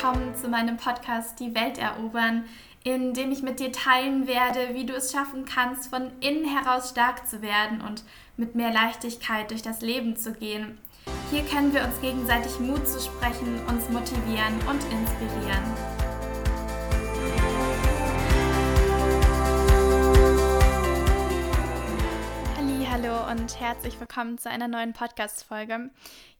willkommen zu meinem Podcast Die Welt erobern, in dem ich mit dir teilen werde, wie du es schaffen kannst, von innen heraus stark zu werden und mit mehr Leichtigkeit durch das Leben zu gehen. Hier können wir uns gegenseitig Mut zu sprechen, uns motivieren und inspirieren. Und herzlich willkommen zu einer neuen Podcast-Folge.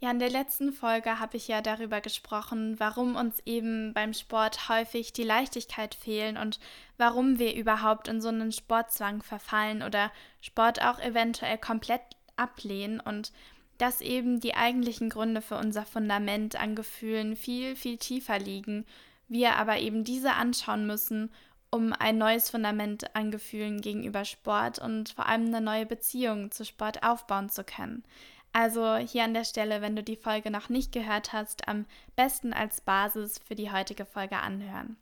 Ja, in der letzten Folge habe ich ja darüber gesprochen, warum uns eben beim Sport häufig die Leichtigkeit fehlen und warum wir überhaupt in so einen Sportzwang verfallen oder Sport auch eventuell komplett ablehnen und dass eben die eigentlichen Gründe für unser Fundament an Gefühlen viel, viel tiefer liegen, wir aber eben diese anschauen müssen um ein neues Fundament an Gefühlen gegenüber Sport und vor allem eine neue Beziehung zu Sport aufbauen zu können. Also hier an der Stelle, wenn du die Folge noch nicht gehört hast, am besten als Basis für die heutige Folge anhören.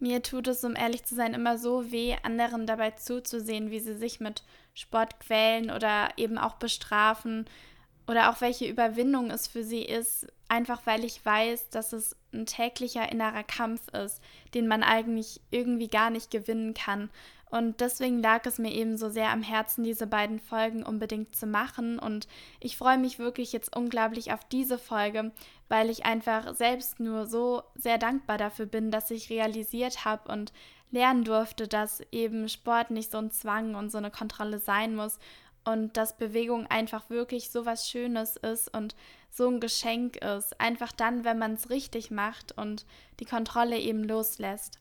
Mir tut es, um ehrlich zu sein, immer so weh, anderen dabei zuzusehen, wie sie sich mit Sport quälen oder eben auch bestrafen oder auch welche Überwindung es für sie ist, einfach weil ich weiß, dass es ein täglicher innerer Kampf ist, den man eigentlich irgendwie gar nicht gewinnen kann. Und deswegen lag es mir eben so sehr am Herzen, diese beiden Folgen unbedingt zu machen. Und ich freue mich wirklich jetzt unglaublich auf diese Folge, weil ich einfach selbst nur so sehr dankbar dafür bin, dass ich realisiert habe und lernen durfte, dass eben Sport nicht so ein Zwang und so eine Kontrolle sein muss und dass Bewegung einfach wirklich so was Schönes ist und so ein Geschenk ist. Einfach dann, wenn man es richtig macht und die Kontrolle eben loslässt.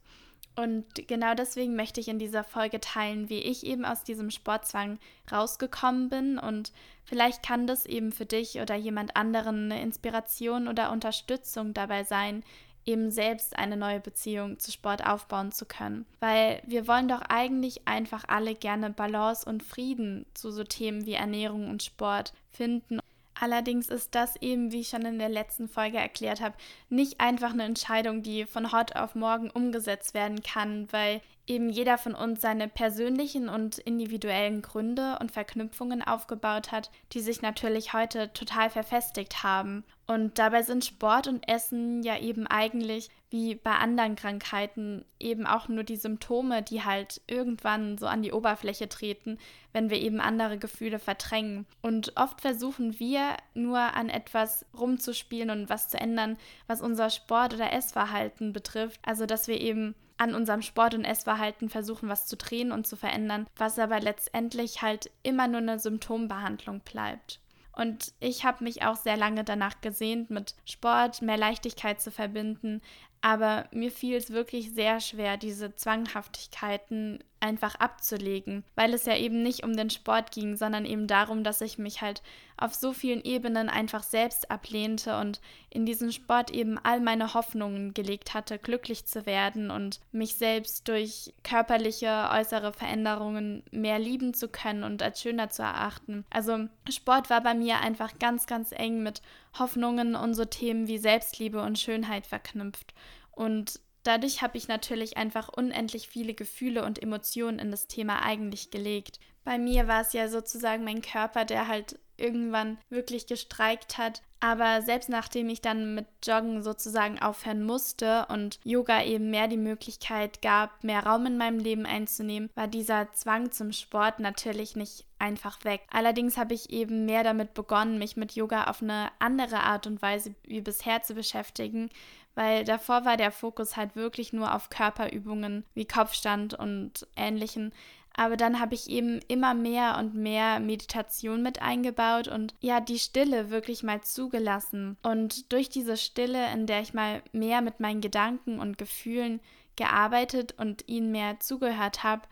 Und genau deswegen möchte ich in dieser Folge teilen, wie ich eben aus diesem Sportzwang rausgekommen bin. Und vielleicht kann das eben für dich oder jemand anderen eine Inspiration oder Unterstützung dabei sein, eben selbst eine neue Beziehung zu Sport aufbauen zu können. Weil wir wollen doch eigentlich einfach alle gerne Balance und Frieden zu so Themen wie Ernährung und Sport finden. Allerdings ist das eben, wie ich schon in der letzten Folge erklärt habe, nicht einfach eine Entscheidung, die von heute auf morgen umgesetzt werden kann, weil eben jeder von uns seine persönlichen und individuellen Gründe und Verknüpfungen aufgebaut hat, die sich natürlich heute total verfestigt haben. Und dabei sind Sport und Essen ja eben eigentlich wie bei anderen Krankheiten eben auch nur die Symptome, die halt irgendwann so an die Oberfläche treten, wenn wir eben andere Gefühle verdrängen. Und oft versuchen wir nur an etwas rumzuspielen und was zu ändern, was unser Sport- oder Essverhalten betrifft. Also dass wir eben an unserem Sport- und Essverhalten versuchen, was zu drehen und zu verändern, was aber letztendlich halt immer nur eine Symptombehandlung bleibt. Und ich habe mich auch sehr lange danach gesehnt, mit Sport mehr Leichtigkeit zu verbinden. Aber mir fiel es wirklich sehr schwer, diese Zwanghaftigkeiten einfach abzulegen, weil es ja eben nicht um den Sport ging, sondern eben darum, dass ich mich halt auf so vielen Ebenen einfach selbst ablehnte und in diesen Sport eben all meine Hoffnungen gelegt hatte, glücklich zu werden und mich selbst durch körperliche, äußere Veränderungen mehr lieben zu können und als schöner zu erachten. Also Sport war bei mir einfach ganz, ganz eng mit Hoffnungen und so Themen wie Selbstliebe und Schönheit verknüpft. Und dadurch habe ich natürlich einfach unendlich viele Gefühle und Emotionen in das Thema eigentlich gelegt. Bei mir war es ja sozusagen mein Körper, der halt irgendwann wirklich gestreikt hat. Aber selbst nachdem ich dann mit Joggen sozusagen aufhören musste und Yoga eben mehr die Möglichkeit gab, mehr Raum in meinem Leben einzunehmen, war dieser Zwang zum Sport natürlich nicht einfach weg. Allerdings habe ich eben mehr damit begonnen, mich mit Yoga auf eine andere Art und Weise wie bisher zu beschäftigen, weil davor war der Fokus halt wirklich nur auf Körperübungen wie Kopfstand und ähnlichen. Aber dann habe ich eben immer mehr und mehr Meditation mit eingebaut und ja, die Stille wirklich mal zugelassen. Und durch diese Stille, in der ich mal mehr mit meinen Gedanken und Gefühlen gearbeitet und ihnen mehr zugehört habe,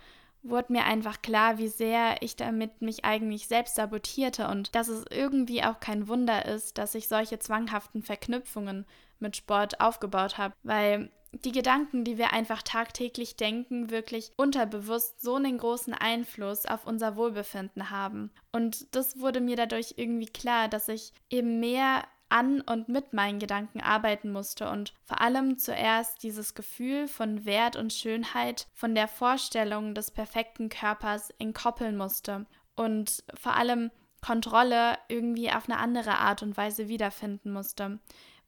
wurde mir einfach klar, wie sehr ich damit mich eigentlich selbst sabotierte und dass es irgendwie auch kein Wunder ist, dass ich solche zwanghaften Verknüpfungen mit Sport aufgebaut habe, weil die Gedanken, die wir einfach tagtäglich denken, wirklich unterbewusst so einen großen Einfluss auf unser Wohlbefinden haben. Und das wurde mir dadurch irgendwie klar, dass ich eben mehr an und mit meinen Gedanken arbeiten musste und vor allem zuerst dieses Gefühl von Wert und Schönheit von der Vorstellung des perfekten Körpers entkoppeln musste und vor allem Kontrolle irgendwie auf eine andere Art und Weise wiederfinden musste,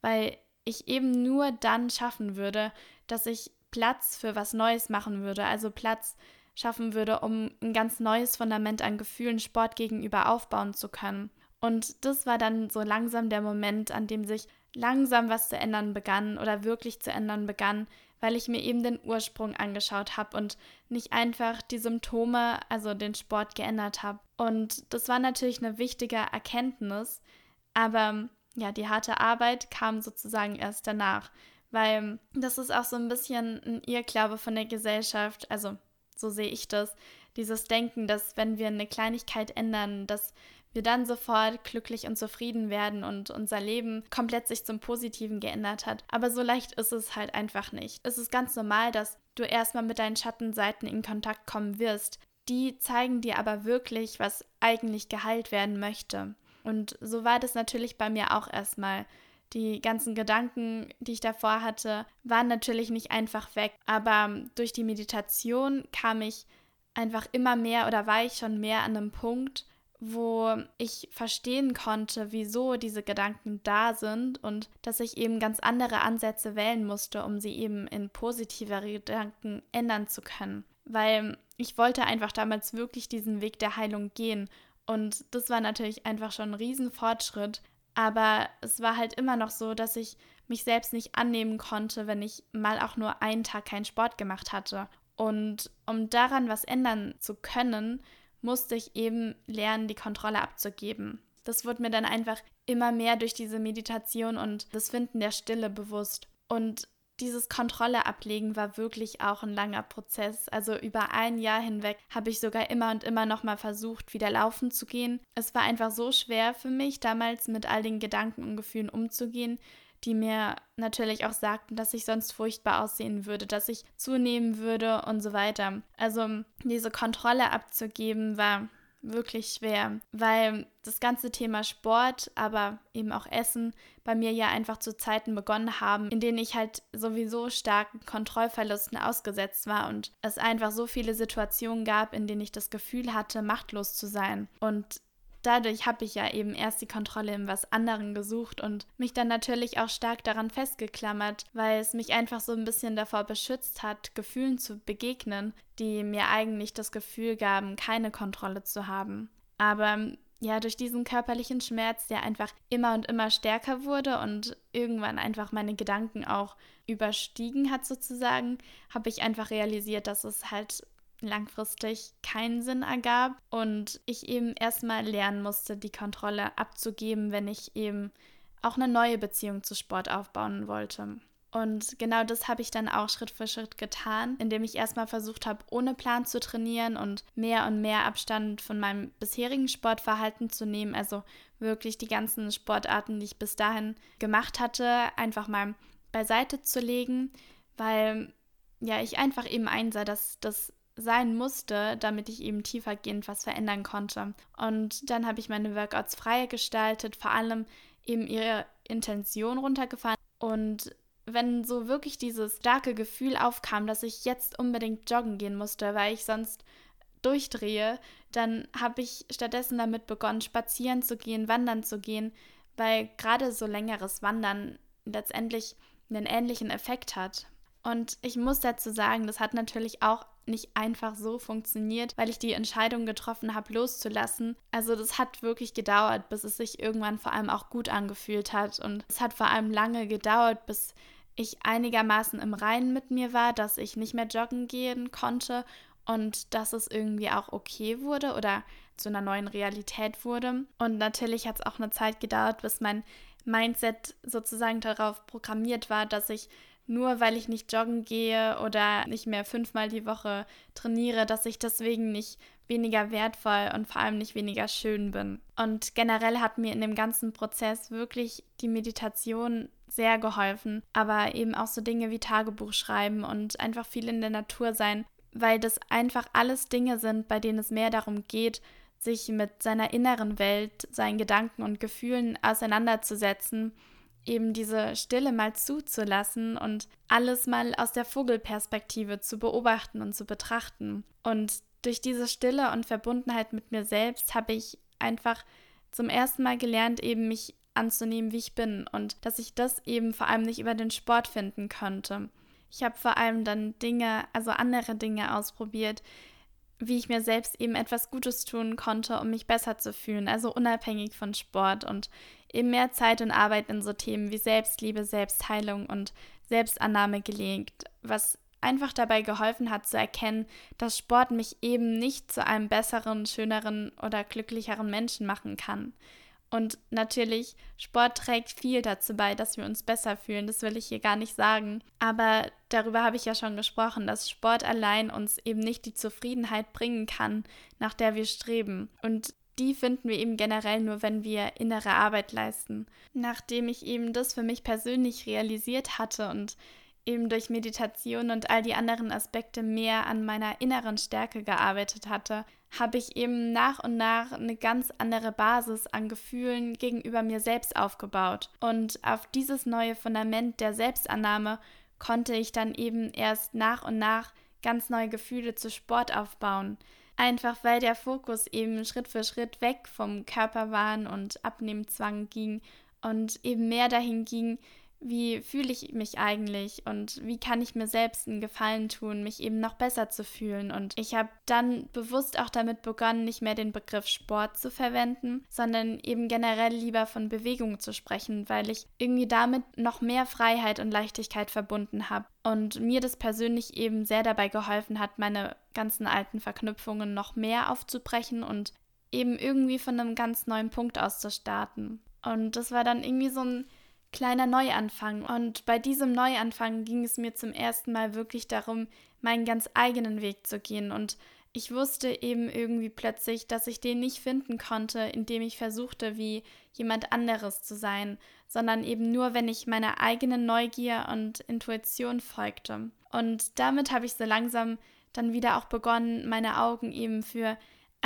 weil ich eben nur dann schaffen würde, dass ich Platz für was Neues machen würde, also Platz schaffen würde, um ein ganz neues Fundament an Gefühlen Sport gegenüber aufbauen zu können. Und das war dann so langsam der Moment, an dem sich langsam was zu ändern begann oder wirklich zu ändern begann, weil ich mir eben den Ursprung angeschaut habe und nicht einfach die Symptome, also den Sport geändert habe. Und das war natürlich eine wichtige Erkenntnis, aber ja, die harte Arbeit kam sozusagen erst danach, weil das ist auch so ein bisschen ein Irrglaube von der Gesellschaft, also so sehe ich das, dieses Denken, dass wenn wir eine Kleinigkeit ändern, dass wir dann sofort glücklich und zufrieden werden und unser Leben komplett sich zum Positiven geändert hat. Aber so leicht ist es halt einfach nicht. Es ist ganz normal, dass du erstmal mit deinen Schattenseiten in Kontakt kommen wirst. Die zeigen dir aber wirklich, was eigentlich geheilt werden möchte. Und so war das natürlich bei mir auch erstmal. Die ganzen Gedanken, die ich davor hatte, waren natürlich nicht einfach weg. Aber durch die Meditation kam ich einfach immer mehr oder war ich schon mehr an einem Punkt, wo ich verstehen konnte, wieso diese Gedanken da sind und dass ich eben ganz andere Ansätze wählen musste, um sie eben in positivere Gedanken ändern zu können. Weil ich wollte einfach damals wirklich diesen Weg der Heilung gehen. Und das war natürlich einfach schon ein Riesenfortschritt. Aber es war halt immer noch so, dass ich mich selbst nicht annehmen konnte, wenn ich mal auch nur einen Tag keinen Sport gemacht hatte. Und um daran was ändern zu können, musste ich eben lernen, die Kontrolle abzugeben. Das wurde mir dann einfach immer mehr durch diese Meditation und das Finden der Stille bewusst. Und dieses Kontrolle ablegen war wirklich auch ein langer Prozess. Also über ein Jahr hinweg habe ich sogar immer und immer noch mal versucht, wieder laufen zu gehen. Es war einfach so schwer für mich, damals mit all den Gedanken und Gefühlen umzugehen, die mir natürlich auch sagten, dass ich sonst furchtbar aussehen würde, dass ich zunehmen würde und so weiter. Also diese Kontrolle abzugeben war wirklich schwer, weil das ganze Thema Sport, aber eben auch Essen bei mir ja einfach zu Zeiten begonnen haben, in denen ich halt sowieso starken Kontrollverlusten ausgesetzt war und es einfach so viele Situationen gab, in denen ich das Gefühl hatte, machtlos zu sein. Und dadurch habe ich ja eben erst die Kontrolle in was anderen gesucht und mich dann natürlich auch stark daran festgeklammert, weil es mich einfach so ein bisschen davor beschützt hat, Gefühlen zu begegnen, die mir eigentlich das Gefühl gaben, keine Kontrolle zu haben. Aber ja, durch diesen körperlichen Schmerz, der einfach immer und immer stärker wurde und irgendwann einfach meine Gedanken auch überstiegen hat sozusagen, habe ich einfach realisiert, dass es halt langfristig keinen Sinn ergab und ich eben erstmal lernen musste, die Kontrolle abzugeben, wenn ich eben auch eine neue Beziehung zu Sport aufbauen wollte. Und genau das habe ich dann auch Schritt für Schritt getan, indem ich erstmal versucht habe, ohne Plan zu trainieren und mehr und mehr Abstand von meinem bisherigen Sportverhalten zu nehmen. Also wirklich die ganzen Sportarten, die ich bis dahin gemacht hatte, einfach mal beiseite zu legen, weil ja ich einfach eben einsah, dass das sein musste, damit ich eben tiefergehend was verändern konnte. Und dann habe ich meine Workouts freier gestaltet, vor allem eben ihre Intention runtergefahren. Und wenn so wirklich dieses starke Gefühl aufkam, dass ich jetzt unbedingt joggen gehen musste, weil ich sonst durchdrehe, dann habe ich stattdessen damit begonnen, spazieren zu gehen, wandern zu gehen, weil gerade so längeres Wandern letztendlich einen ähnlichen Effekt hat. Und ich muss dazu sagen, das hat natürlich auch nicht einfach so funktioniert, weil ich die Entscheidung getroffen habe, loszulassen. Also das hat wirklich gedauert, bis es sich irgendwann vor allem auch gut angefühlt hat. Und es hat vor allem lange gedauert, bis ich einigermaßen im Reinen mit mir war, dass ich nicht mehr joggen gehen konnte und dass es irgendwie auch okay wurde oder zu einer neuen Realität wurde. Und natürlich hat es auch eine Zeit gedauert, bis mein Mindset sozusagen darauf programmiert war, dass ich nur weil ich nicht joggen gehe oder nicht mehr fünfmal die Woche trainiere, dass ich deswegen nicht weniger wertvoll und vor allem nicht weniger schön bin. Und generell hat mir in dem ganzen Prozess wirklich die Meditation sehr geholfen, aber eben auch so Dinge wie Tagebuch schreiben und einfach viel in der Natur sein, weil das einfach alles Dinge sind, bei denen es mehr darum geht, sich mit seiner inneren Welt, seinen Gedanken und Gefühlen auseinanderzusetzen eben diese Stille mal zuzulassen und alles mal aus der Vogelperspektive zu beobachten und zu betrachten. Und durch diese Stille und Verbundenheit mit mir selbst habe ich einfach zum ersten Mal gelernt, eben mich anzunehmen, wie ich bin und dass ich das eben vor allem nicht über den Sport finden konnte. Ich habe vor allem dann Dinge, also andere Dinge ausprobiert, wie ich mir selbst eben etwas Gutes tun konnte, um mich besser zu fühlen, also unabhängig von Sport und eben mehr Zeit und Arbeit in so Themen wie Selbstliebe, Selbstheilung und Selbstannahme gelegt, was einfach dabei geholfen hat zu erkennen, dass Sport mich eben nicht zu einem besseren, schöneren oder glücklicheren Menschen machen kann. Und natürlich, Sport trägt viel dazu bei, dass wir uns besser fühlen. Das will ich hier gar nicht sagen. Aber darüber habe ich ja schon gesprochen, dass Sport allein uns eben nicht die Zufriedenheit bringen kann, nach der wir streben. Und die finden wir eben generell nur, wenn wir innere Arbeit leisten. Nachdem ich eben das für mich persönlich realisiert hatte und eben durch Meditation und all die anderen Aspekte mehr an meiner inneren Stärke gearbeitet hatte, habe ich eben nach und nach eine ganz andere Basis an Gefühlen gegenüber mir selbst aufgebaut. Und auf dieses neue Fundament der Selbstannahme konnte ich dann eben erst nach und nach ganz neue Gefühle zu Sport aufbauen. Einfach weil der Fokus eben Schritt für Schritt weg vom Körperwahn und Abnehmzwang ging und eben mehr dahin ging, wie fühle ich mich eigentlich und wie kann ich mir selbst einen Gefallen tun, mich eben noch besser zu fühlen. Und ich habe dann bewusst auch damit begonnen, nicht mehr den Begriff Sport zu verwenden, sondern eben generell lieber von Bewegung zu sprechen, weil ich irgendwie damit noch mehr Freiheit und Leichtigkeit verbunden habe. Und mir das persönlich eben sehr dabei geholfen hat, meine ganzen alten Verknüpfungen noch mehr aufzubrechen und eben irgendwie von einem ganz neuen Punkt aus zu starten. Und das war dann irgendwie so ein kleiner Neuanfang. Und bei diesem Neuanfang ging es mir zum ersten Mal wirklich darum, meinen ganz eigenen Weg zu gehen. Und ich wusste eben irgendwie plötzlich, dass ich den nicht finden konnte, indem ich versuchte, wie jemand anderes zu sein, sondern eben nur, wenn ich meiner eigenen Neugier und Intuition folgte. Und damit habe ich so langsam dann wieder auch begonnen, meine Augen eben für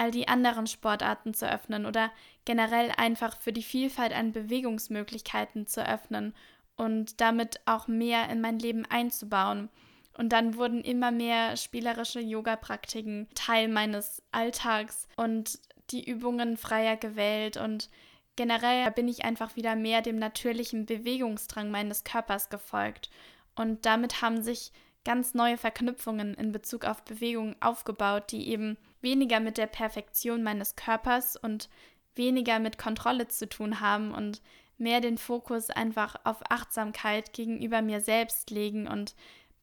all die anderen Sportarten zu öffnen oder generell einfach für die Vielfalt an Bewegungsmöglichkeiten zu öffnen und damit auch mehr in mein Leben einzubauen. Und dann wurden immer mehr spielerische Yoga-Praktiken Teil meines Alltags und die Übungen freier gewählt und generell bin ich einfach wieder mehr dem natürlichen Bewegungsdrang meines Körpers gefolgt. Und damit haben sich ganz neue Verknüpfungen in Bezug auf Bewegung aufgebaut, die eben weniger mit der Perfektion meines Körpers und weniger mit Kontrolle zu tun haben und mehr den Fokus einfach auf Achtsamkeit gegenüber mir selbst legen und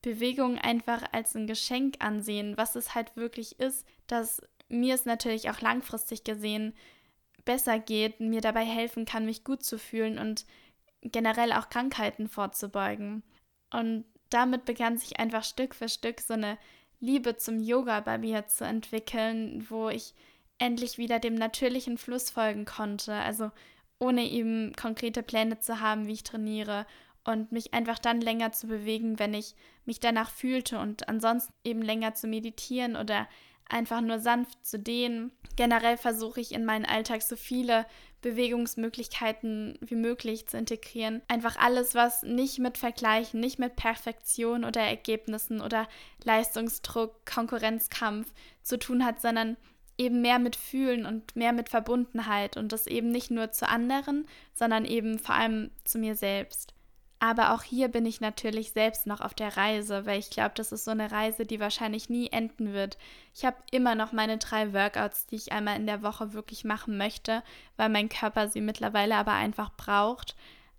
Bewegung einfach als ein Geschenk ansehen, was es halt wirklich ist, dass mir es natürlich auch langfristig gesehen besser geht, mir dabei helfen kann, mich gut zu fühlen und generell auch Krankheiten vorzubeugen. Und damit begann sich einfach Stück für Stück so eine Liebe zum Yoga bei mir zu entwickeln, wo ich endlich wieder dem natürlichen Fluss folgen konnte, also ohne eben konkrete Pläne zu haben, wie ich trainiere und mich einfach dann länger zu bewegen, wenn ich mich danach fühlte und ansonsten eben länger zu meditieren oder einfach nur sanft zu dehnen. Generell versuche ich in meinen Alltag so viele Bewegungsmöglichkeiten wie möglich zu integrieren. Einfach alles, was nicht mit Vergleichen, nicht mit Perfektion oder Ergebnissen oder Leistungsdruck, Konkurrenzkampf zu tun hat, sondern eben mehr mit Fühlen und mehr mit Verbundenheit und das eben nicht nur zu anderen, sondern eben vor allem zu mir selbst. Aber auch hier bin ich natürlich selbst noch auf der Reise, weil ich glaube, das ist so eine Reise, die wahrscheinlich nie enden wird. Ich habe immer noch meine drei Workouts, die ich einmal in der Woche wirklich machen möchte, weil mein Körper sie mittlerweile aber einfach braucht.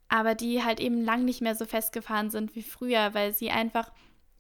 Aber die halt eben lang nicht mehr so festgefahren sind wie früher, weil sie einfach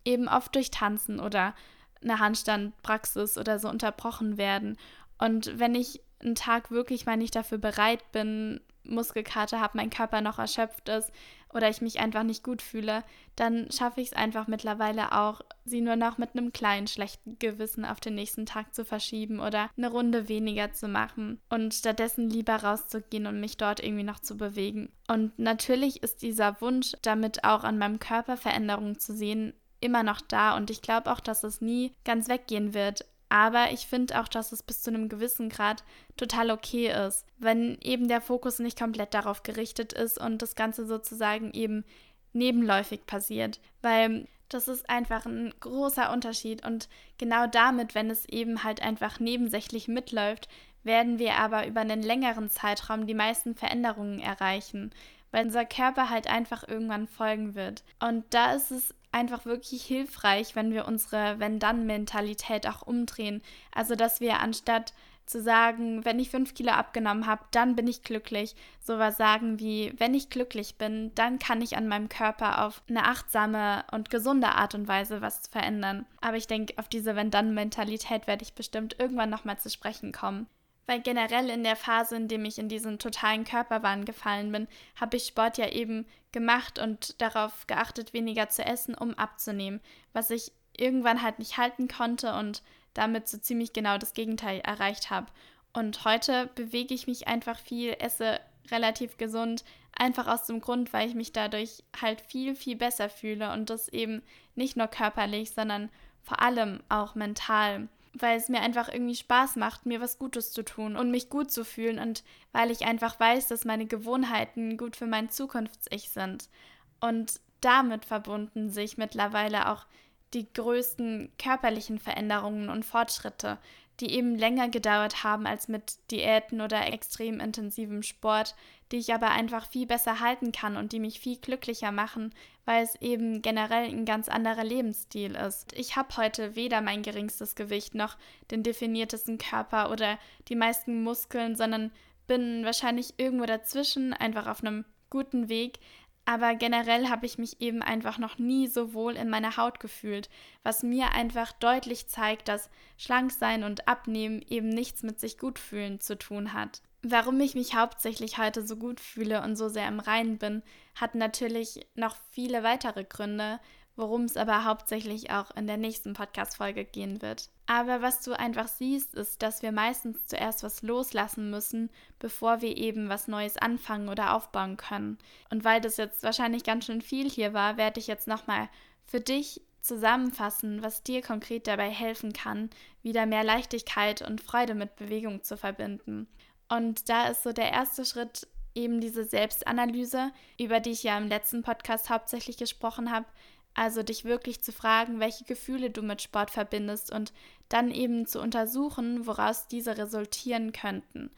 eben oft durch Tanzen oder eine Handstandpraxis oder so unterbrochen werden. Und wenn ich einen Tag wirklich mal nicht dafür bereit bin, Muskelkater habe, mein Körper noch erschöpft ist oder ich mich einfach nicht gut fühle, dann schaffe ich es einfach mittlerweile auch, sie nur noch mit einem kleinen schlechten Gewissen auf den nächsten Tag zu verschieben oder eine Runde weniger zu machen und stattdessen lieber rauszugehen und mich dort irgendwie noch zu bewegen. Und natürlich ist dieser Wunsch, damit auch an meinem Körper Veränderungen zu sehen, immer noch da und ich glaube auch, dass es nie ganz weggehen wird. Aber ich finde auch, dass es bis zu einem gewissen Grad total okay ist, wenn eben der Fokus nicht komplett darauf gerichtet ist und das Ganze sozusagen eben nebenläufig passiert. Weil das ist einfach ein großer Unterschied und genau damit, wenn es eben halt einfach nebensächlich mitläuft, werden wir aber über einen längeren Zeitraum die meisten Veränderungen erreichen, weil unser Körper halt einfach irgendwann folgen wird. Und da ist es einfach wirklich hilfreich, wenn wir unsere Wenn-Dann-Mentalität auch umdrehen. Also, dass wir anstatt zu sagen, wenn ich fünf Kilo abgenommen habe, dann bin ich glücklich. Sowas sagen wie, wenn ich glücklich bin, dann kann ich an meinem Körper auf eine achtsame und gesunde Art und Weise was verändern. Aber ich denke, auf diese Wenn-Dann-Mentalität werde ich bestimmt irgendwann nochmal zu sprechen kommen. Weil generell in der Phase, in dem ich in diesen totalen Körperwahn gefallen bin, habe ich Sport ja eben gemacht und darauf geachtet, weniger zu essen, um abzunehmen, was ich irgendwann halt nicht halten konnte und damit so ziemlich genau das Gegenteil erreicht habe. Und heute bewege ich mich einfach viel, esse relativ gesund, einfach aus dem Grund, weil ich mich dadurch halt viel, viel besser fühle und das eben nicht nur körperlich, sondern vor allem auch mental, weil es mir einfach irgendwie Spaß macht, mir was Gutes zu tun und mich gut zu fühlen und weil ich einfach weiß, dass meine Gewohnheiten gut für mein Zukunfts-Ich sind. Und damit verbunden sich mittlerweile auch die größten körperlichen Veränderungen und Fortschritte, die eben länger gedauert haben als mit Diäten oder extrem intensivem Sport, die ich aber einfach viel besser halten kann und die mich viel glücklicher machen, weil es eben generell ein ganz anderer Lebensstil ist. Ich habe heute weder mein geringstes Gewicht noch den definiertesten Körper oder die meisten Muskeln, sondern bin wahrscheinlich irgendwo dazwischen, einfach auf einem guten Weg, aber generell habe ich mich eben einfach noch nie so wohl in meiner Haut gefühlt, was mir einfach deutlich zeigt, dass Schlanksein und Abnehmen eben nichts mit sich gut fühlen zu tun hat. Warum ich mich hauptsächlich heute so gut fühle und so sehr im Reinen bin, hat natürlich noch viele weitere Gründe, worum es aber hauptsächlich auch in der nächsten Podcast-Folge gehen wird. Aber was du einfach siehst, ist, dass wir meistens zuerst was loslassen müssen, bevor wir eben was Neues anfangen oder aufbauen können. Und weil das jetzt wahrscheinlich ganz schön viel hier war, werde ich jetzt nochmal für dich zusammenfassen, was dir konkret dabei helfen kann, wieder mehr Leichtigkeit und Freude mit Bewegung zu verbinden. Und da ist so der erste Schritt eben diese Selbstanalyse, über die ich ja im letzten Podcast hauptsächlich gesprochen habe, also dich wirklich zu fragen, welche Gefühle du mit Sport verbindest und dann eben zu untersuchen, woraus diese resultieren könnten.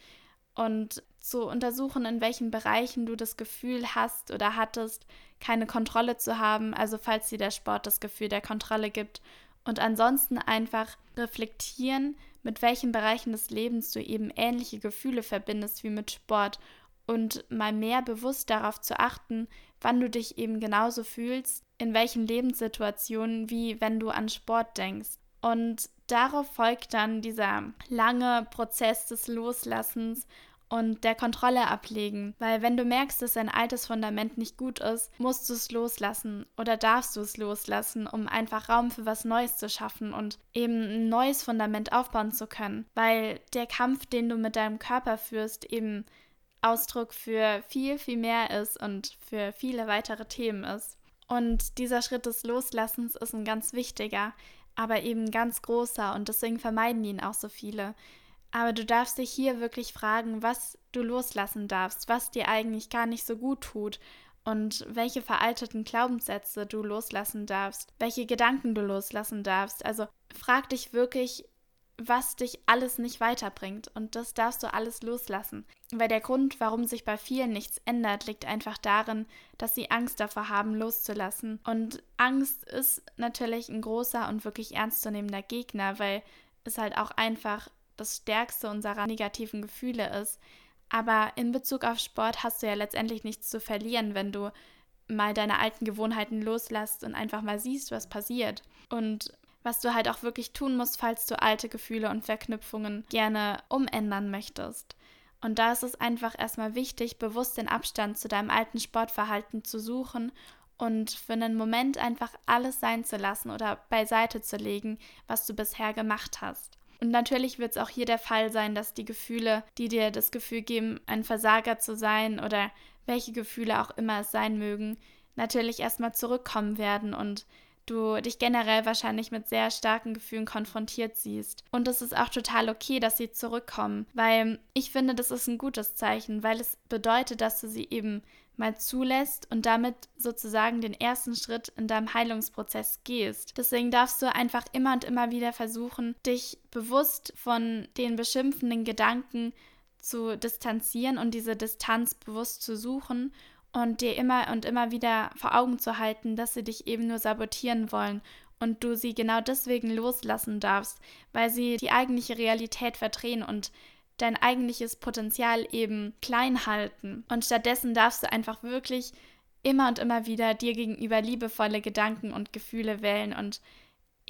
Und zu untersuchen, in welchen Bereichen du das Gefühl hast oder hattest, keine Kontrolle zu haben, also falls dir der Sport das Gefühl der Kontrolle gibt. Und ansonsten einfach reflektieren, mit welchen Bereichen des Lebens du eben ähnliche Gefühle verbindest wie mit Sport und mal mehr bewusst darauf zu achten, wann du dich eben genauso fühlst, in welchen Lebenssituationen, wie wenn du an Sport denkst. Und darauf folgt dann dieser lange Prozess des Loslassens und der Kontrolle ablegen. Weil wenn du merkst, dass ein altes Fundament nicht gut ist, musst du es loslassen oder darfst du es loslassen, um einfach Raum für was Neues zu schaffen und eben ein neues Fundament aufbauen zu können. Weil der Kampf, den du mit deinem Körper führst, eben Ausdruck für viel, viel mehr ist und für viele weitere Themen ist. Und dieser Schritt des Loslassens ist ein ganz wichtiger, aber eben ganz großer und deswegen vermeiden ihn auch so viele. Aber du darfst dich hier wirklich fragen, was du loslassen darfst, was dir eigentlich gar nicht so gut tut und welche veralteten Glaubenssätze du loslassen darfst, welche Gedanken du loslassen darfst. Also frag dich wirklich, was dich alles nicht weiterbringt. Und das darfst du alles loslassen. Weil der Grund, warum sich bei vielen nichts ändert, liegt einfach darin, dass sie Angst davor haben, loszulassen. Und Angst ist natürlich ein großer und wirklich ernstzunehmender Gegner, weil es halt auch einfach das stärkste unserer negativen Gefühle ist. Aber in Bezug auf Sport hast du ja letztendlich nichts zu verlieren, wenn du mal deine alten Gewohnheiten loslässt und einfach mal siehst, was passiert. Und was du halt auch wirklich tun musst, falls du alte Gefühle und Verknüpfungen gerne umändern möchtest. Und da ist es einfach erstmal wichtig, bewusst den Abstand zu deinem alten Sportverhalten zu suchen und für einen Moment einfach alles sein zu lassen oder beiseite zu legen, was du bisher gemacht hast. Und natürlich wird es auch hier der Fall sein, dass die Gefühle, die dir das Gefühl geben, ein Versager zu sein oder welche Gefühle auch immer es sein mögen, natürlich erstmal zurückkommen werden und du dich generell wahrscheinlich mit sehr starken Gefühlen konfrontiert siehst. Und es ist auch total okay, dass sie zurückkommen, weil ich finde, das ist ein gutes Zeichen, weil es bedeutet, dass du sie eben mal zulässt und damit sozusagen den ersten Schritt in deinem Heilungsprozess gehst. Deswegen darfst du einfach immer und immer wieder versuchen, dich bewusst von den beschimpfenden Gedanken zu distanzieren und diese Distanz bewusst zu suchen und dir immer und immer wieder vor Augen zu halten, dass sie dich eben nur sabotieren wollen und du sie genau deswegen loslassen darfst, weil sie die eigentliche Realität verdrehen und dein eigentliches Potenzial eben klein halten. Und stattdessen darfst du einfach wirklich immer und immer wieder dir gegenüber liebevolle Gedanken und Gefühle wählen und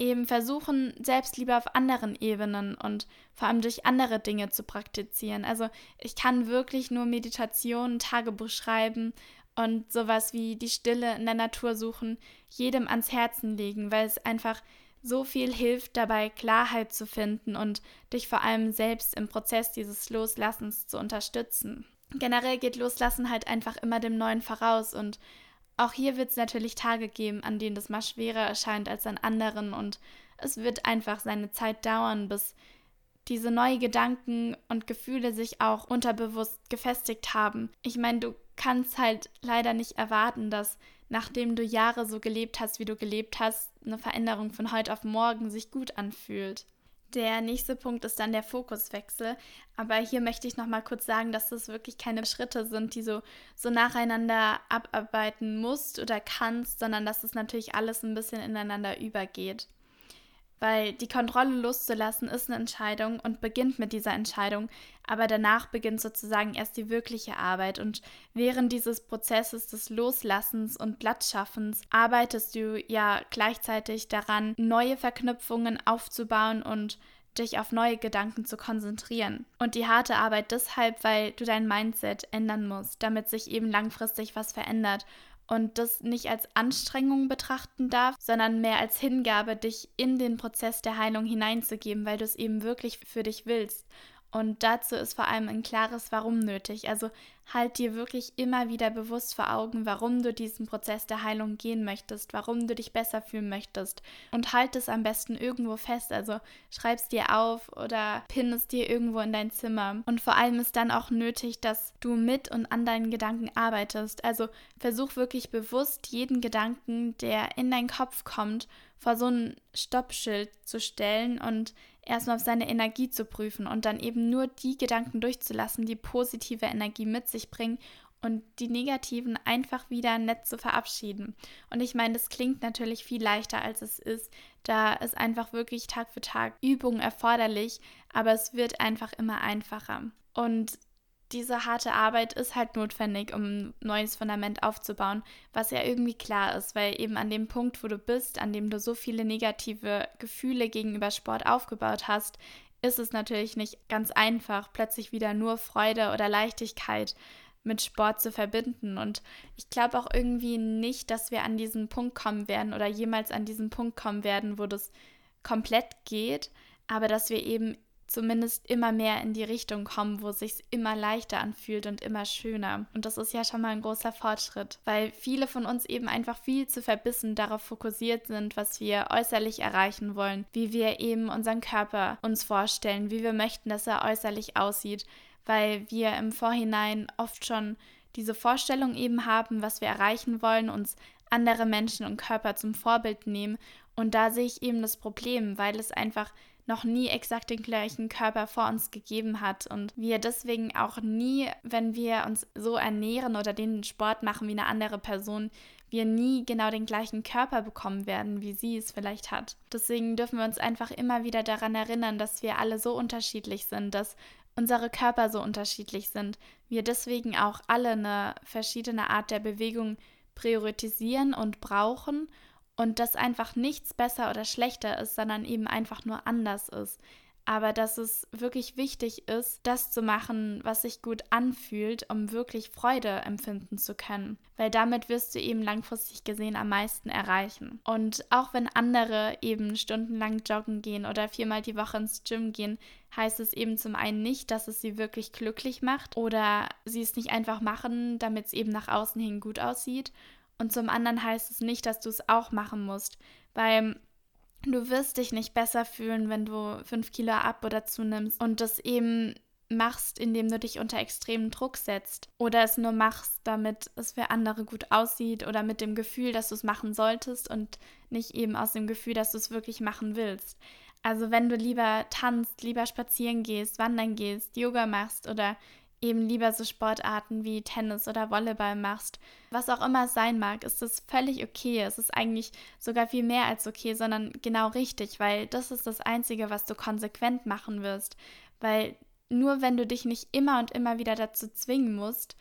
eben versuchen, Selbstliebe auf anderen Ebenen und vor allem durch andere Dinge zu praktizieren. Also ich kann wirklich nur Meditation, Tagebuch schreiben und sowas wie die Stille in der Natur suchen, jedem ans Herzen legen, weil es einfach so viel hilft dabei, Klarheit zu finden und dich vor allem selbst im Prozess dieses Loslassens zu unterstützen. Generell geht Loslassen halt einfach immer dem Neuen voraus und auch hier wird es natürlich Tage geben, an denen das mal schwerer erscheint als an anderen und es wird einfach seine Zeit dauern, bis diese neuen Gedanken und Gefühle sich auch unterbewusst gefestigt haben. Ich meine, du kannst halt leider nicht erwarten, dass nachdem du Jahre so gelebt hast, wie du gelebt hast, eine Veränderung von heute auf morgen sich gut anfühlt. Der nächste Punkt ist dann der Fokuswechsel. Aber hier möchte ich noch mal kurz sagen, dass das wirklich keine Schritte sind, die so, so nacheinander abarbeiten musst oder kannst, sondern dass es natürlich alles ein bisschen ineinander übergeht. Weil die Kontrolle loszulassen ist eine Entscheidung und beginnt mit dieser Entscheidung, aber danach beginnt sozusagen erst die wirkliche Arbeit. Und während dieses Prozesses des Loslassens und Glattschaffens arbeitest du ja gleichzeitig daran, neue Verknüpfungen aufzubauen und dich auf neue Gedanken zu konzentrieren. Und die harte Arbeit deshalb, weil du dein Mindset ändern musst, damit sich eben langfristig was verändert und das nicht als Anstrengung betrachten darf, sondern mehr als Hingabe, dich in den Prozess der Heilung hineinzugeben, weil du es eben wirklich für dich willst. Und dazu ist vor allem ein klares Warum nötig. Also halt dir wirklich immer wieder bewusst vor Augen, warum du diesen Prozess der Heilung gehen möchtest, warum du dich besser fühlen möchtest. Und halt es am besten irgendwo fest. Also schreib es dir auf oder pin es dir irgendwo in dein Zimmer. Und vor allem ist dann auch nötig, dass du mit und an deinen Gedanken arbeitest. Also versuch wirklich bewusst jeden Gedanken, der in deinen Kopf kommt, vor so ein Stoppschild zu stellen und erstmal auf seine Energie zu prüfen und dann eben nur die Gedanken durchzulassen, die positive Energie mit sich bringen und die negativen einfach wieder nett zu verabschieden. Und ich meine, das klingt natürlich viel leichter, als es ist. Da ist einfach wirklich Tag für Tag Übung erforderlich, aber es wird einfach immer einfacher. Und diese harte Arbeit ist halt notwendig, um ein neues Fundament aufzubauen, was ja irgendwie klar ist, weil eben an dem Punkt, wo du bist, an dem du so viele negative Gefühle gegenüber Sport aufgebaut hast, ist es natürlich nicht ganz einfach, plötzlich wieder nur Freude oder Leichtigkeit mit Sport zu verbinden. Und ich glaube auch irgendwie nicht, dass wir an diesen Punkt kommen werden oder jemals an diesen Punkt kommen werden, wo das komplett geht, aber dass wir eben zumindest immer mehr in die Richtung kommen, wo es sich immer leichter anfühlt und immer schöner. Und das ist ja schon mal ein großer Fortschritt, weil viele von uns eben einfach viel zu verbissen darauf fokussiert sind, was wir äußerlich erreichen wollen, wie wir eben unseren Körper uns vorstellen, wie wir möchten, dass er äußerlich aussieht, weil wir im Vorhinein oft schon diese Vorstellung eben haben, was wir erreichen wollen, uns andere Menschen und Körper zum Vorbild nehmen. Und da sehe ich eben das Problem, weil es einfach noch nie exakt den gleichen Körper vor uns gegeben hat und wir deswegen auch nie, wenn wir uns so ernähren oder den Sport machen wie eine andere Person, wir nie genau den gleichen Körper bekommen werden, wie sie es vielleicht hat. Deswegen dürfen wir uns einfach immer wieder daran erinnern, dass wir alle so unterschiedlich sind, dass unsere Körper so unterschiedlich sind, wir deswegen auch alle eine verschiedene Art der Bewegung priorisieren und brauchen und dass einfach nichts besser oder schlechter ist, sondern eben einfach nur anders ist. Aber dass es wirklich wichtig ist, das zu machen, was sich gut anfühlt, um wirklich Freude empfinden zu können. Weil damit wirst du eben langfristig gesehen am meisten erreichen. Und auch wenn andere eben stundenlang joggen gehen oder viermal die Woche ins Gym gehen, heißt es eben zum einen nicht, dass es sie wirklich glücklich macht oder sie es nicht einfach machen, damit es eben nach außen hin gut aussieht und zum anderen heißt es nicht, dass du es auch machen musst, weil du wirst dich nicht besser fühlen, wenn du fünf Kilo ab oder zunimmst und das eben machst, indem du dich unter extremen Druck setzt oder es nur machst, damit es für andere gut aussieht oder mit dem Gefühl, dass du es machen solltest und nicht eben aus dem Gefühl, dass du es wirklich machen willst. Also wenn du lieber tanzt, lieber spazieren gehst, wandern gehst, Yoga machst oder eben lieber so Sportarten wie Tennis oder Volleyball machst, was auch immer es sein mag, ist das völlig okay. Es ist eigentlich sogar viel mehr als okay, sondern genau richtig, weil das ist das Einzige, was du konsequent machen wirst. Weil nur wenn du dich nicht immer und immer wieder dazu zwingen musst,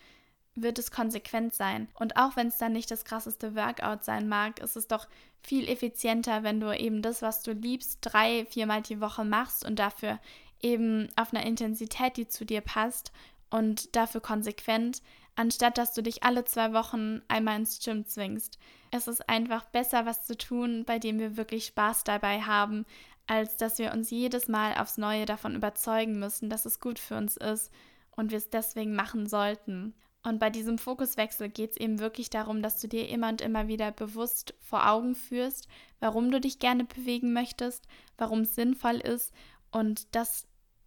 wird es konsequent sein. Und auch wenn es dann nicht das krasseste Workout sein mag, ist es doch viel effizienter, wenn du eben das, was du liebst, drei, viermal die Woche machst und dafür eben auf einer Intensität, die zu dir passt und dafür konsequent, anstatt dass du dich alle zwei Wochen einmal ins Gym zwingst. Es ist einfach besser, was zu tun, bei dem wir wirklich Spaß dabei haben, als dass wir uns jedes Mal aufs Neue davon überzeugen müssen, dass es gut für uns ist und wir es deswegen machen sollten. Und bei diesem Fokuswechsel geht es eben wirklich darum, dass du dir immer und immer wieder bewusst vor Augen führst, warum du dich gerne bewegen möchtest, warum es sinnvoll ist und dass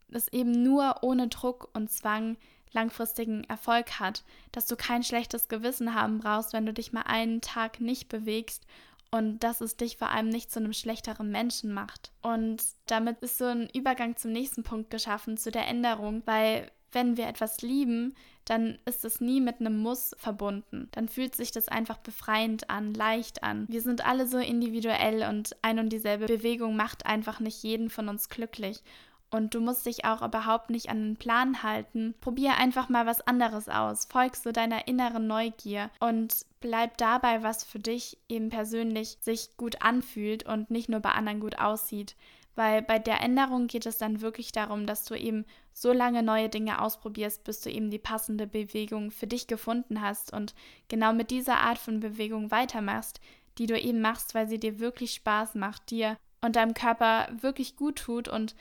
es eben nur ohne Druck und Zwang langfristigen Erfolg hat, dass du kein schlechtes Gewissen haben brauchst, wenn du dich mal einen Tag nicht bewegst und dass es dich vor allem nicht zu einem schlechteren Menschen macht. Und damit ist so ein Übergang zum nächsten Punkt geschaffen, zu der Änderung, weil wenn wir etwas lieben, dann ist es nie mit einem Muss verbunden. Dann fühlt sich das einfach befreiend an, leicht an. Wir sind alle so individuell und ein und dieselbe Bewegung macht einfach nicht jeden von uns glücklich und du musst dich auch überhaupt nicht an den Plan halten. Probier einfach mal was anderes aus. Folg so deiner inneren Neugier und bleib dabei, was für dich eben persönlich sich gut anfühlt und nicht nur bei anderen gut aussieht. Weil bei der Änderung geht es dann wirklich darum, dass du eben so lange neue Dinge ausprobierst, bis du eben die passende Bewegung für dich gefunden hast und genau mit dieser Art von Bewegung weitermachst, die du eben machst, weil sie dir wirklich Spaß macht, dir und deinem Körper wirklich gut tut und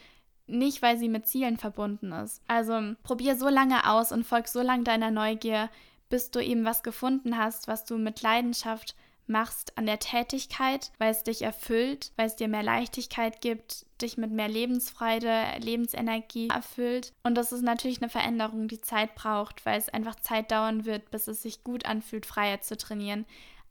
nicht, weil sie mit Zielen verbunden ist. Also probier so lange aus und folg so lange deiner Neugier, bis du eben was gefunden hast, was du mit Leidenschaft machst an der Tätigkeit, weil es dich erfüllt, weil es dir mehr Leichtigkeit gibt, dich mit mehr Lebensfreude, Lebensenergie erfüllt. Und das ist natürlich eine Veränderung, die Zeit braucht, weil es einfach Zeit dauern wird, bis es sich gut anfühlt, freier zu trainieren.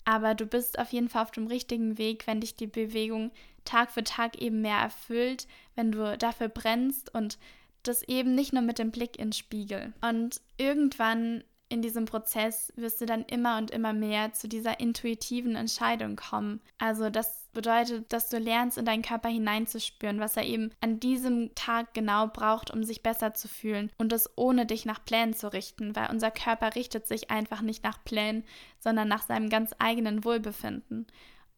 Aber du bist auf jeden Fall auf dem richtigen Weg, wenn dich die Bewegung Tag für Tag eben mehr erfüllt, wenn du dafür brennst und das eben nicht nur mit dem Blick ins Spiegel. Und irgendwann in diesem Prozess wirst du dann immer und immer mehr zu dieser intuitiven Entscheidung kommen. Also das bedeutet, dass du lernst, in deinen Körper hineinzuspüren, was er eben an diesem Tag genau braucht, um sich besser zu fühlen und das ohne dich nach Plänen zu richten, weil unser Körper richtet sich einfach nicht nach Plänen, sondern nach seinem ganz eigenen Wohlbefinden.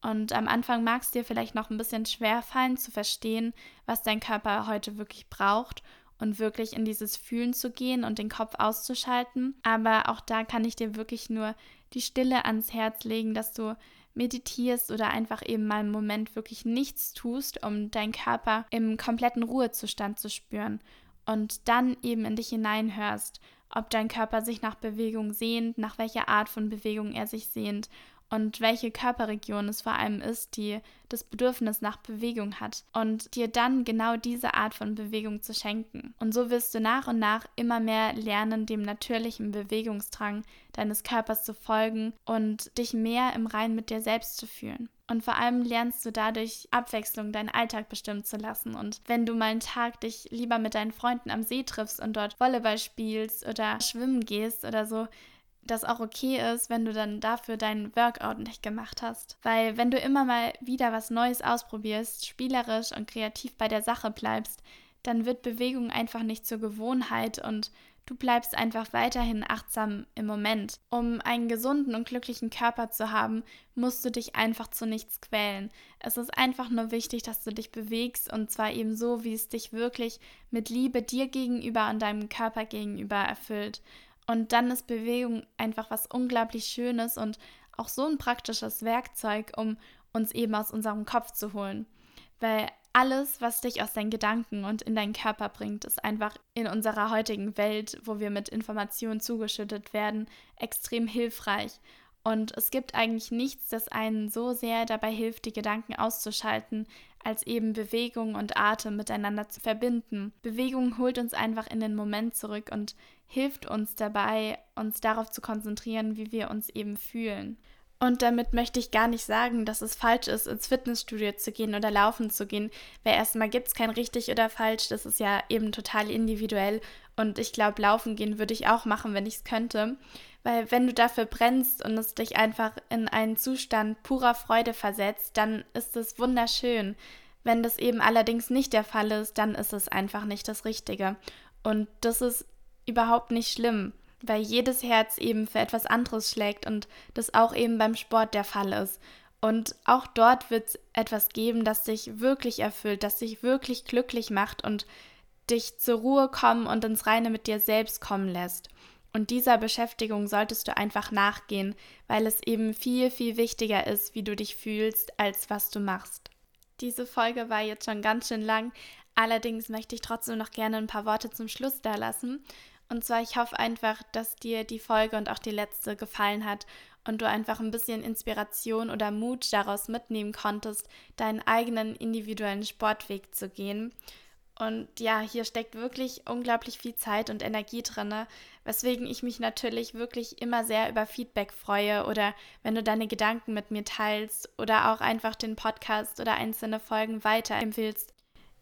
Und am Anfang mag es dir vielleicht noch ein bisschen schwer fallen zu verstehen, was dein Körper heute wirklich braucht und wirklich in dieses Fühlen zu gehen und den Kopf auszuschalten. Aber auch da kann ich dir wirklich nur die Stille ans Herz legen, dass du meditierst oder einfach eben mal einen Moment wirklich nichts tust, um deinen Körper im kompletten Ruhezustand zu spüren und dann eben in dich hineinhörst, ob dein Körper sich nach Bewegung sehnt, nach welcher Art von Bewegung er sich sehnt und welche Körperregion es vor allem ist, die das Bedürfnis nach Bewegung hat und dir dann genau diese Art von Bewegung zu schenken. Und so wirst du nach und nach immer mehr lernen, dem natürlichen Bewegungsdrang deines Körpers zu folgen und dich mehr im Rein mit dir selbst zu fühlen. Und vor allem lernst du dadurch Abwechslung deinen Alltag bestimmen zu lassen. Und wenn du mal einen Tag dich lieber mit deinen Freunden am See triffst und dort Volleyball spielst oder schwimmen gehst oder so, das auch okay ist, wenn du dann dafür deinen Workout nicht gemacht hast. Weil wenn du immer mal wieder was Neues ausprobierst, spielerisch und kreativ bei der Sache bleibst, dann wird Bewegung einfach nicht zur Gewohnheit und du bleibst einfach weiterhin achtsam im Moment. Um einen gesunden und glücklichen Körper zu haben, musst du dich einfach zu nichts quälen. Es ist einfach nur wichtig, dass du dich bewegst und zwar eben so, wie es dich wirklich mit Liebe dir gegenüber und deinem Körper gegenüber erfüllt. Und dann ist Bewegung einfach was unglaublich Schönes und auch so ein praktisches Werkzeug, um uns eben aus unserem Kopf zu holen. Weil alles, was dich aus deinen Gedanken und in deinen Körper bringt, ist einfach in unserer heutigen Welt, wo wir mit Informationen zugeschüttet werden, extrem hilfreich. Und es gibt eigentlich nichts, das einen so sehr dabei hilft, die Gedanken auszuschalten, als eben Bewegung und Atem miteinander zu verbinden. Bewegung holt uns einfach in den Moment zurück und hilft uns dabei, uns darauf zu konzentrieren, wie wir uns eben fühlen. Und damit möchte ich gar nicht sagen, dass es falsch ist, ins Fitnessstudio zu gehen oder laufen zu gehen, weil erstmal gibt es kein richtig oder falsch, das ist ja eben total individuell und ich glaube, laufen gehen würde ich auch machen, wenn ich es könnte, weil wenn du dafür brennst und es dich einfach in einen Zustand purer Freude versetzt, dann ist es wunderschön. Wenn das eben allerdings nicht der Fall ist, dann ist es einfach nicht das Richtige. Und das ist überhaupt nicht schlimm weil jedes Herz eben für etwas anderes schlägt und das auch eben beim Sport der Fall ist. Und auch dort wird es etwas geben, das dich wirklich erfüllt, das dich wirklich glücklich macht und dich zur Ruhe kommen und ins Reine mit dir selbst kommen lässt. Und dieser Beschäftigung solltest du einfach nachgehen, weil es eben viel, viel wichtiger ist, wie du dich fühlst, als was du machst. Diese Folge war jetzt schon ganz schön lang, allerdings möchte ich trotzdem noch gerne ein paar Worte zum Schluss da lassen. Und zwar, ich hoffe einfach, dass dir die Folge und auch die letzte gefallen hat und du einfach ein bisschen Inspiration oder Mut daraus mitnehmen konntest, deinen eigenen individuellen Sportweg zu gehen. Und ja, hier steckt wirklich unglaublich viel Zeit und Energie drin, weswegen ich mich natürlich wirklich immer sehr über Feedback freue oder wenn du deine Gedanken mit mir teilst oder auch einfach den Podcast oder einzelne Folgen weiterempfiehlst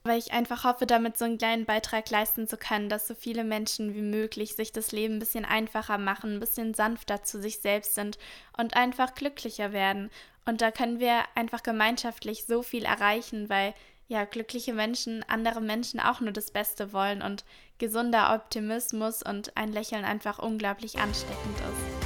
weil ich einfach hoffe, damit so einen kleinen Beitrag leisten zu können, dass so viele Menschen wie möglich sich das Leben ein bisschen einfacher machen, ein bisschen sanfter zu sich selbst sind und einfach glücklicher werden. Und da können wir einfach gemeinschaftlich so viel erreichen, weil ja glückliche Menschen andere Menschen auch nur das Beste wollen und gesunder Optimismus und ein Lächeln einfach unglaublich ansteckend ist.